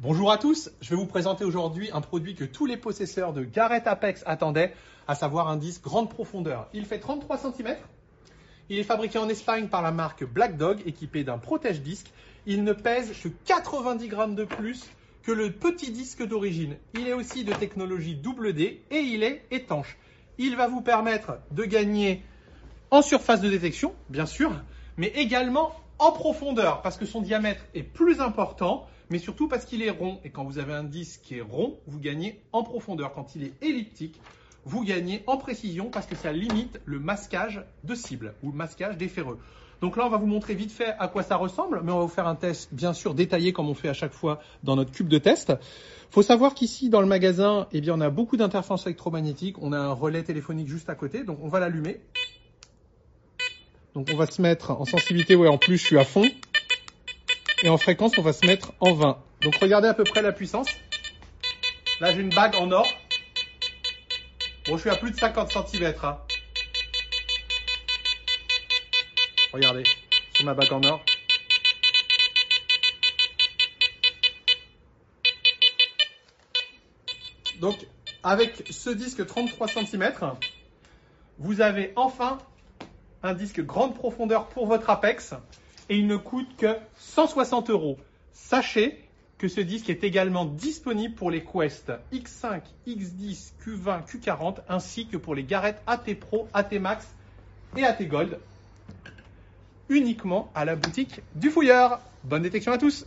Bonjour à tous, je vais vous présenter aujourd'hui un produit que tous les possesseurs de Garrett Apex attendaient, à savoir un disque grande profondeur. Il fait 33 cm, il est fabriqué en Espagne par la marque Black Dog, équipé d'un protège-disque. Il ne pèse que 90 grammes de plus que le petit disque d'origine. Il est aussi de technologie double D et il est étanche. Il va vous permettre de gagner en surface de détection, bien sûr, mais également en profondeur, parce que son diamètre est plus important mais surtout parce qu'il est rond. Et quand vous avez un disque qui est rond, vous gagnez en profondeur. Quand il est elliptique, vous gagnez en précision parce que ça limite le masquage de cible ou le masquage des ferreux. Donc là, on va vous montrer vite fait à quoi ça ressemble, mais on va vous faire un test bien sûr détaillé comme on fait à chaque fois dans notre cube de test. Faut savoir qu'ici dans le magasin, eh bien, on a beaucoup d'interférences électromagnétiques. On a un relais téléphonique juste à côté, donc on va l'allumer. Donc on va se mettre en sensibilité, ouais, en plus je suis à fond. Et en fréquence, on va se mettre en 20. Donc regardez à peu près la puissance. Là, j'ai une bague en or. Bon, je suis à plus de 50 cm. Hein. Regardez, sur ma bague en or. Donc, avec ce disque 33 cm, vous avez enfin un disque grande profondeur pour votre Apex et il ne coûte que 160 euros. Sachez que ce disque est également disponible pour les Quest X5, X10, Q20, Q40 ainsi que pour les Garrett AT Pro, AT Max et AT Gold uniquement à la boutique du fouilleur. Bonne détection à tous